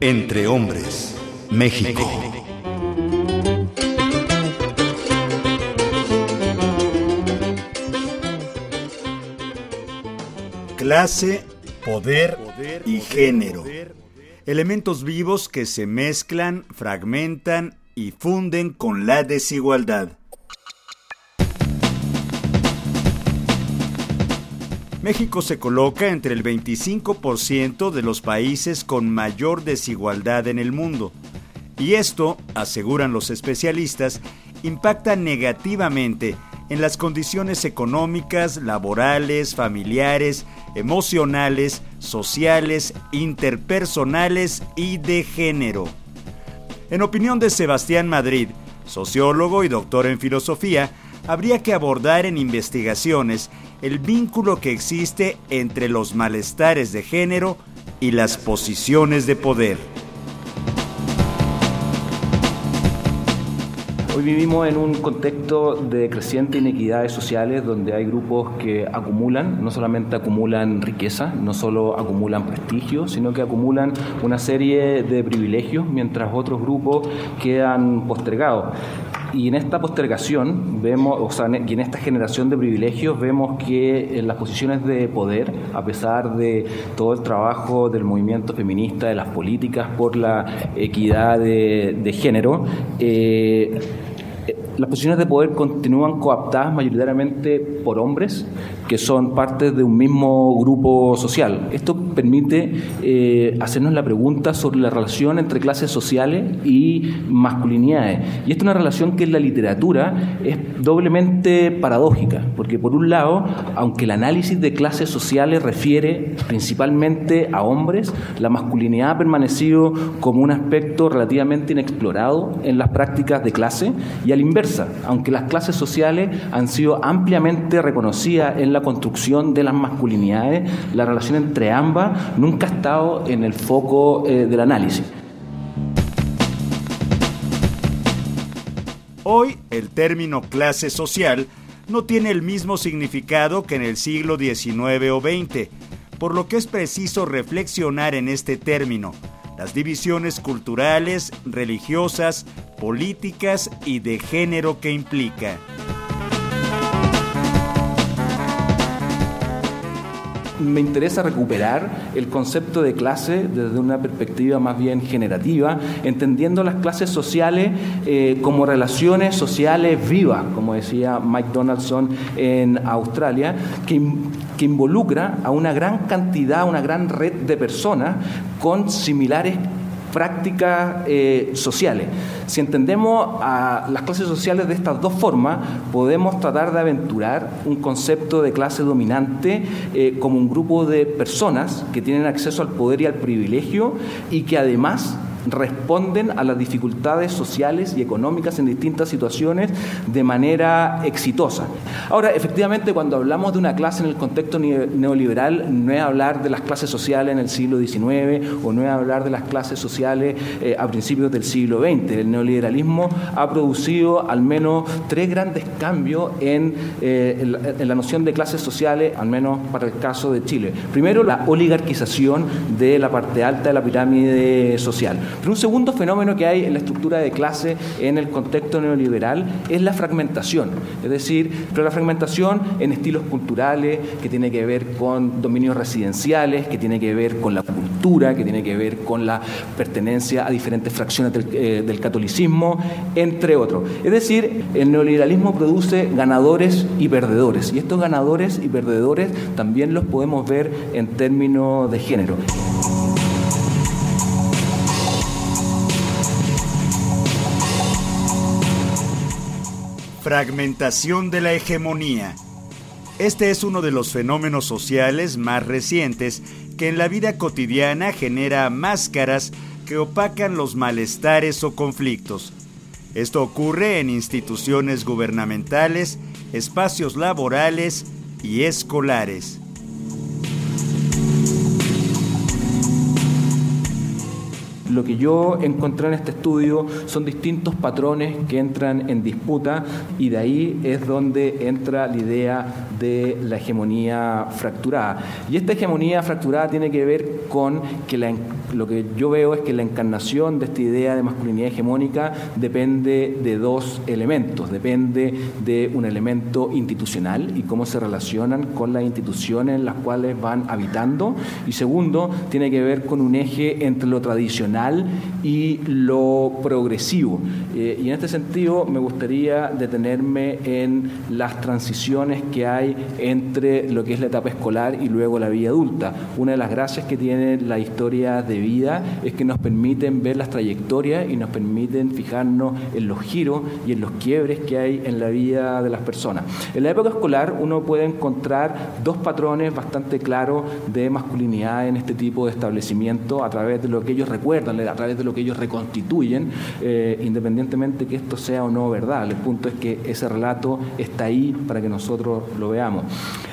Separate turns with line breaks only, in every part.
Entre hombres, México. Clase, poder y género. Elementos vivos que se mezclan, fragmentan y funden con la desigualdad. México se coloca entre el 25% de los países con mayor desigualdad en el mundo. Y esto, aseguran los especialistas, impacta negativamente en las condiciones económicas, laborales, familiares, emocionales, sociales, interpersonales y de género. En opinión de Sebastián Madrid, sociólogo y doctor en filosofía, habría que abordar en investigaciones el vínculo que existe entre los malestares de género y las posiciones de poder.
Hoy vivimos en un contexto de crecientes inequidades sociales donde hay grupos que acumulan, no solamente acumulan riqueza, no solo acumulan prestigio, sino que acumulan una serie de privilegios mientras otros grupos quedan postergados. Y en esta postergación vemos, o sea, y en esta generación de privilegios vemos que en las posiciones de poder, a pesar de todo el trabajo del movimiento feminista, de las políticas por la equidad de, género, eh, las posiciones de poder continúan coaptadas mayoritariamente por hombres que son parte de un mismo grupo social. Esto permite eh, hacernos la pregunta sobre la relación entre clases sociales y masculinidades. Y esta es una relación que en la literatura es doblemente paradójica, porque por un lado, aunque el análisis de clases sociales refiere principalmente a hombres, la masculinidad ha permanecido como un aspecto relativamente inexplorado en las prácticas de clase y al inversa, aunque las clases sociales han sido ampliamente reconocidas en la construcción de las masculinidades, la relación entre ambas nunca ha estado en el foco eh, del análisis.
Hoy el término clase social no tiene el mismo significado que en el siglo XIX o XX, por lo que es preciso reflexionar en este término, las divisiones culturales, religiosas, políticas y de género que implica.
Me interesa recuperar el concepto de clase desde una perspectiva más bien generativa, entendiendo las clases sociales eh, como relaciones sociales vivas, como decía Mike Donaldson en Australia, que, que involucra a una gran cantidad, una gran red de personas con similares prácticas eh, sociales. Si entendemos a las clases sociales de estas dos formas, podemos tratar de aventurar un concepto de clase dominante eh, como un grupo de personas que tienen acceso al poder y al privilegio y que además responden a las dificultades sociales y económicas en distintas situaciones de manera exitosa. Ahora, efectivamente, cuando hablamos de una clase en el contexto neoliberal, no es hablar de las clases sociales en el siglo XIX o no es hablar de las clases sociales eh, a principios del siglo XX. El neoliberalismo ha producido al menos tres grandes cambios eh, en, la, noción de clases sociales, al menos para el caso de Chile. Primero, la oligarquización de la parte alta de la pirámide social. Pero un segundo fenómeno que hay en la estructura de clase en el contexto neoliberal es la fragmentación, es decir, pero la fragmentación en estilos culturales, que tiene que ver con dominios residenciales, que tiene que ver con la cultura, que tiene que ver con la pertenencia a diferentes fracciones del, eh, del catolicismo, entre otros. Es decir, el neoliberalismo produce ganadores y perdedores, y estos ganadores y perdedores también los podemos ver en términos de género.
Fragmentación de la hegemonía. Este es uno de los fenómenos sociales más recientes que en la vida cotidiana genera máscaras que opacan los malestares o conflictos. Esto ocurre en instituciones gubernamentales, espacios laborales y escolares.
Lo que yo encontré en este estudio son distintos patrones que entran en disputa y de ahí es donde entra la idea de la hegemonía fracturada. Y esta hegemonía fracturada tiene que ver con que lo que yo veo es que la encarnación de esta idea de masculinidad hegemónica depende de dos elementos. Depende de un elemento institucional y cómo se relacionan con las instituciones en las cuales van habitando. Y segundo, tiene que ver con un eje entre lo tradicional y lo progresivo. Eh, y en este sentido me gustaría detenerme en las transiciones que hay entre lo que es la etapa escolar y luego la vida adulta. Una de las gracias que tiene la historia de vida es que nos permiten ver las trayectorias y nos permiten fijarnos en los giros y en los quiebres que hay en la vida de las personas. En la época escolar uno puede encontrar dos patrones bastante claros de masculinidad en este tipo de establecimiento a través de lo que ellos recuerdan, a través de lo que ellos reconstituyen, eh, independientemente que esto sea o no verdad. El punto es que ese relato está ahí para que nosotros lo veamos.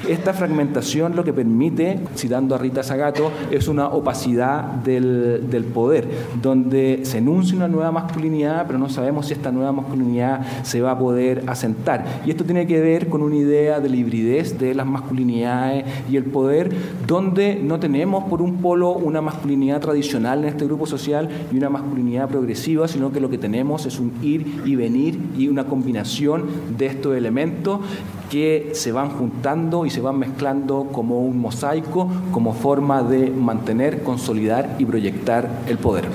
Esta fragmentación lo que permite, citando a Rita Zagato, es una opacidad del, poder, donde se enuncia una nueva masculinidad, pero no sabemos si esta nueva masculinidad se va a poder asentar. Y esto tiene que ver con una idea de la hibridez de las masculinidades y el poder, donde no tenemos por un polo una masculinidad tradicional en este grupo social y una masculinidad progresiva, sino que lo que tenemos es un ir y venir y una combinación de estos elementos que se van juntando y se van mezclando como un mosaico, como forma de mantener, consolidar y proyectar el poder.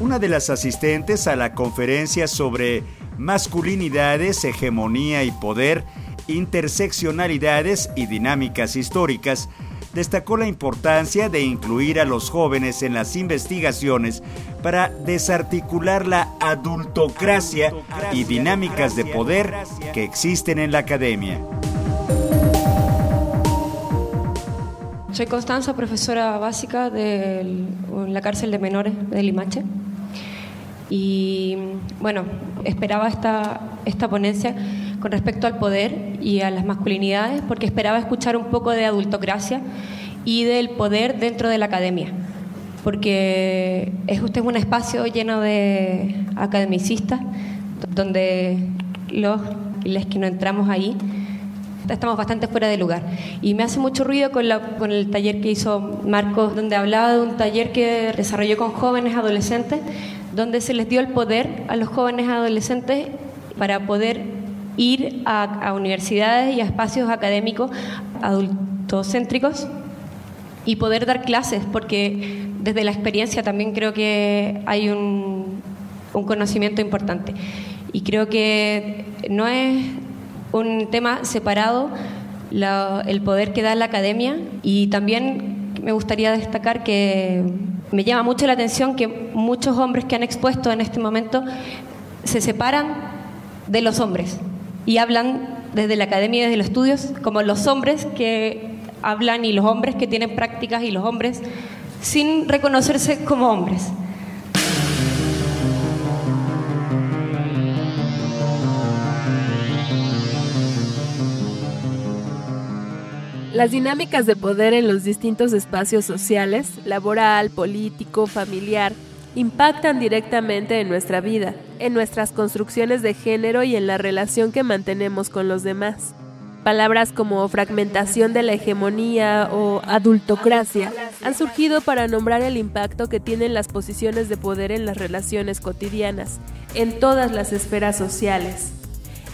Una de las asistentes a la conferencia sobre masculinidades, hegemonía y poder, interseccionalidades y dinámicas históricas, destacó la importancia de incluir a los jóvenes en las investigaciones para desarticular la adultocracia y dinámicas de poder que existen en la academia.
Soy Constanza, profesora básica de la cárcel de menores de Limache. Y bueno, esperaba esta, esta ponencia con respecto al poder y a las masculinidades, porque esperaba escuchar un poco de adultocracia y del poder dentro de la academia, porque es usted un espacio lleno de academicistas, donde los y las que no entramos ahí estamos bastante fuera de lugar. Y me hace mucho ruido con, la, con el taller que hizo Marcos, donde hablaba de un taller que desarrolló con jóvenes adolescentes, donde se les dio el poder a los jóvenes adolescentes para poder ir a, universidades y a espacios académicos adultocéntricos y poder dar clases, porque desde la experiencia también creo que hay un, conocimiento importante. Y creo que no es un tema separado el poder que da la academia y también me gustaría destacar que me llama mucho la atención que muchos hombres que han expuesto en este momento se separan de los hombres y hablan desde la academia y desde los estudios como los hombres que hablan y los hombres que tienen prácticas y los hombres sin reconocerse como hombres.
Las dinámicas de poder en los distintos espacios sociales, laboral, político, familiar, impactan directamente en nuestra vida, en nuestras construcciones de género y en la relación que mantenemos con los demás. Palabras como fragmentación de la hegemonía o adultocracia han surgido para nombrar el impacto que tienen las posiciones de poder en las relaciones cotidianas, en todas las esferas sociales.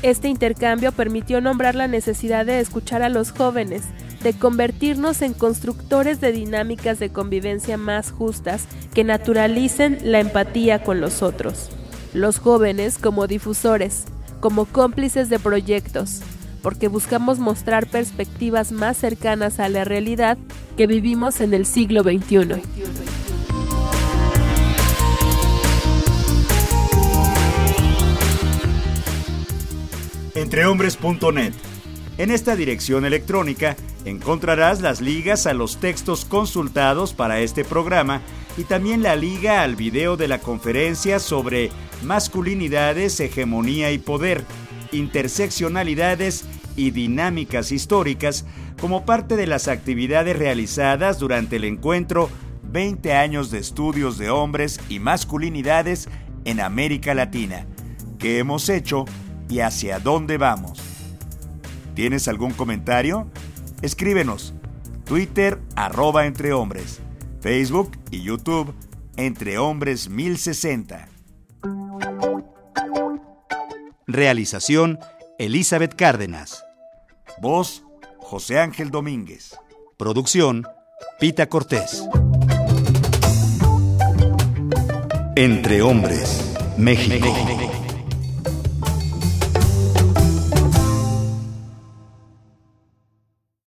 Este intercambio permitió nombrar la necesidad de escuchar a los jóvenes, de convertirnos en constructores de dinámicas de convivencia más justas que naturalicen la empatía con los otros. Los jóvenes como difusores, como cómplices de proyectos, porque buscamos mostrar perspectivas más cercanas a la realidad que vivimos en el siglo XXI.
Entrehombres.net. En esta dirección electrónica Encontrarás las ligas a los textos consultados para este programa y también la liga al video de la conferencia sobre masculinidades, hegemonía y poder, interseccionalidades y dinámicas históricas como parte de las actividades realizadas durante el encuentro 20 años de estudios de hombres y masculinidades en América Latina. ¿Qué hemos hecho y hacia dónde vamos? ¿Tienes algún comentario? Escríbenos. Twitter arroba entre hombres. Facebook y YouTube entre hombres 1060. Realización Elizabeth Cárdenas. Voz José Ángel Domínguez. Producción Pita Cortés. Entre hombres, México.